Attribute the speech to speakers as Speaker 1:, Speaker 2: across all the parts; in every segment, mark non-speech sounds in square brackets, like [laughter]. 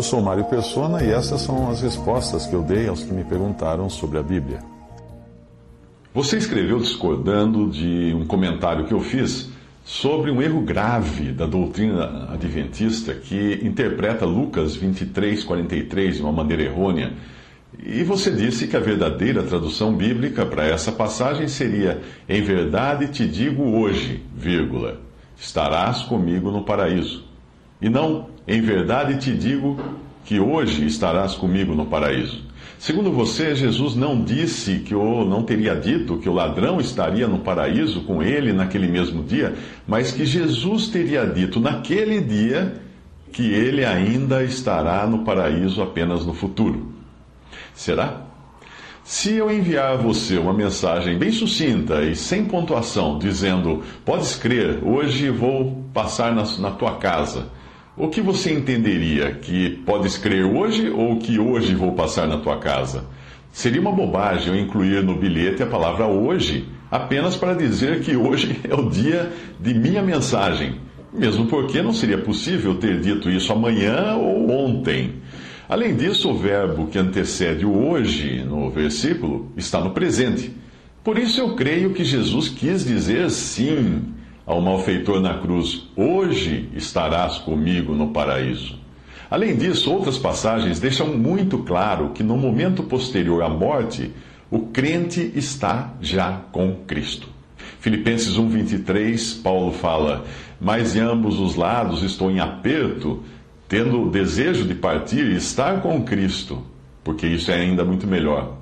Speaker 1: Eu sou Mário Persona e essas são as respostas que eu dei aos que me perguntaram sobre a Bíblia. Você escreveu discordando de um comentário que eu fiz sobre um erro grave da doutrina adventista que interpreta Lucas 23, 43 de uma maneira errônea. E você disse que a verdadeira tradução bíblica para essa passagem seria: Em verdade te digo hoje, vírgula, estarás comigo no paraíso. E não, em verdade te digo que hoje estarás comigo no paraíso. Segundo você, Jesus não disse que ou não teria dito que o ladrão estaria no paraíso com ele naquele mesmo dia, mas que Jesus teria dito naquele dia que ele ainda estará no paraíso apenas no futuro. Será? Se eu enviar a você uma mensagem bem sucinta e sem pontuação, dizendo: Podes crer, hoje vou passar na, na tua casa o que você entenderia? Que podes crer hoje ou que hoje vou passar na tua casa? Seria uma bobagem eu incluir no bilhete a palavra hoje, apenas para dizer que hoje [laughs] é o dia de minha mensagem, mesmo porque não seria possível ter dito isso amanhã ou ontem. Além disso, o verbo que antecede o hoje no versículo está no presente. Por isso eu creio que Jesus quis dizer sim ao malfeitor na cruz: Hoje estarás comigo no paraíso. Além disso, outras passagens deixam muito claro que no momento posterior à morte, o crente está já com Cristo. Filipenses 1:23, Paulo fala: "Mas em ambos os lados estou em aperto, tendo o desejo de partir e estar com Cristo, porque isso é ainda muito melhor."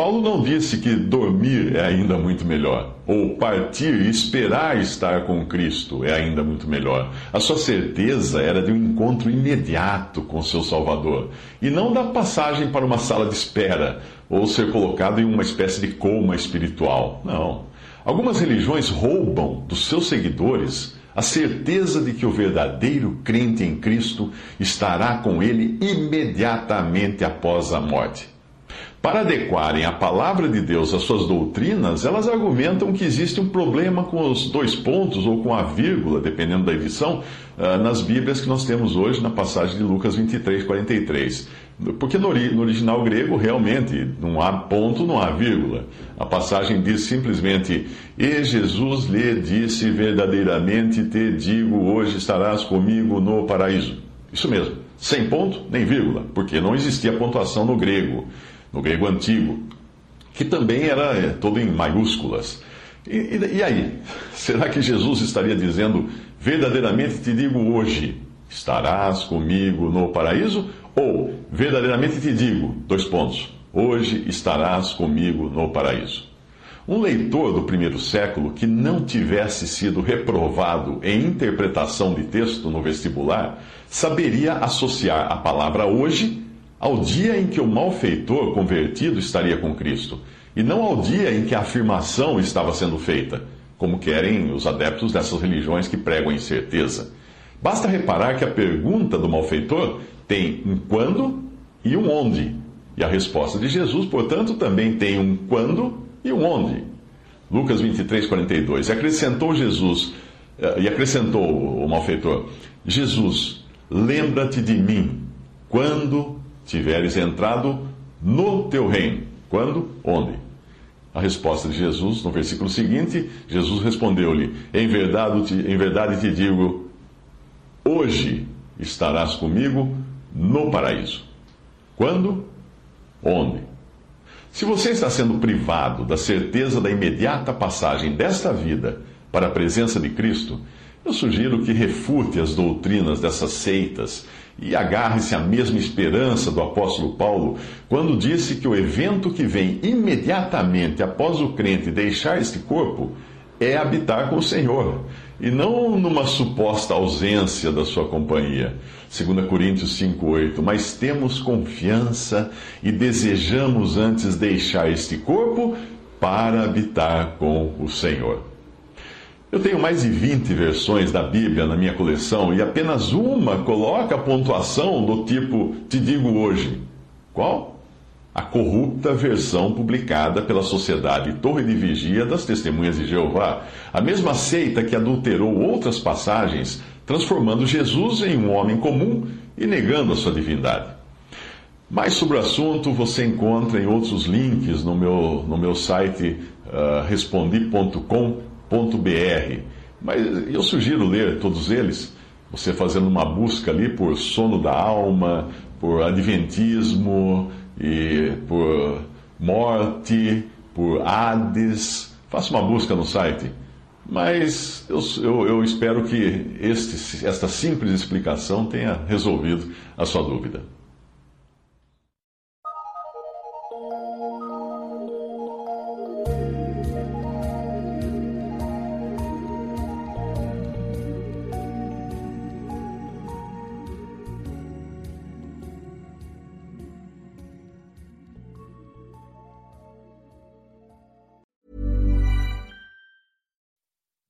Speaker 1: Paulo não disse que dormir é ainda muito melhor, ou partir e esperar estar com Cristo é ainda muito melhor. A sua certeza era de um encontro imediato com seu Salvador, e não da passagem para uma sala de espera, ou ser colocado em uma espécie de coma espiritual. Não. Algumas religiões roubam dos seus seguidores a certeza de que o verdadeiro crente em Cristo estará com ele imediatamente após a morte. Para adequarem a palavra de Deus às suas doutrinas, elas argumentam que existe um problema com os dois pontos ou com a vírgula, dependendo da edição, ah, nas Bíblias que nós temos hoje, na passagem de Lucas 23, 43. Porque no, original grego, realmente, não há ponto, não há vírgula. A passagem diz simplesmente: E Jesus lhe disse verdadeiramente: Te digo, hoje estarás comigo no paraíso. Isso mesmo, sem ponto nem vírgula, porque não existia pontuação no grego no grego antigo, que também era é, todo em maiúsculas. E, e, e, aí? [laughs] Será que Jesus estaria dizendo, verdadeiramente te digo hoje, estarás comigo no paraíso? Ou, verdadeiramente te digo, dois pontos, hoje estarás comigo no paraíso? Um leitor do primeiro século que não tivesse sido reprovado em interpretação de texto no vestibular saberia associar a palavra hoje ao dia em que o malfeitor convertido estaria com Cristo, e não ao dia em que a afirmação estava sendo feita, como querem os adeptos dessas religiões que pregam incerteza. Basta reparar que a pergunta do malfeitor tem um quando e um onde. E a resposta de Jesus, portanto, também tem um quando e um onde. Lucas 23, 42. E acrescentou Jesus, eh, e acrescentou o malfeitor: Jesus, lembra-te de mim quando tiveres entrado no teu reino. Quando? Onde? A resposta de Jesus, no versículo seguinte, Jesus respondeu-lhe: Em verdade, em verdade te digo, hoje estarás comigo no paraíso. Quando? Onde? Se você está sendo privado da certeza da imediata passagem desta vida para a presença de Cristo, eu sugiro que refute as doutrinas dessas seitas e agarre-se à mesma esperança do apóstolo Paulo quando disse que o evento que vem imediatamente após o crente deixar este corpo é habitar com o Senhor. e não numa suposta ausência da sua companhia. 2 Coríntios 5,8. Mas temos confiança e desejamos antes deixar este corpo para habitar com o Senhor. Eu tenho mais de 20 versões da Bíblia na minha coleção e apenas uma coloca a pontuação do tipo Te digo hoje. Qual? A corrupta versão publicada pela Sociedade Torre de Vigia das Testemunhas de Jeová, a mesma seita que adulterou outras passagens, transformando Jesus em um homem comum e negando a sua divindade. Mais sobre o assunto você encontra em outros links no meu, no meu site uh. Mas eu sugiro ler todos eles, você fazendo uma busca ali por sono da alma, por adventismo, e por morte, por Hades. Faça uma busca no site. Mas eu, eu, eu espero que este, esta simples explicação tenha resolvido a sua dúvida.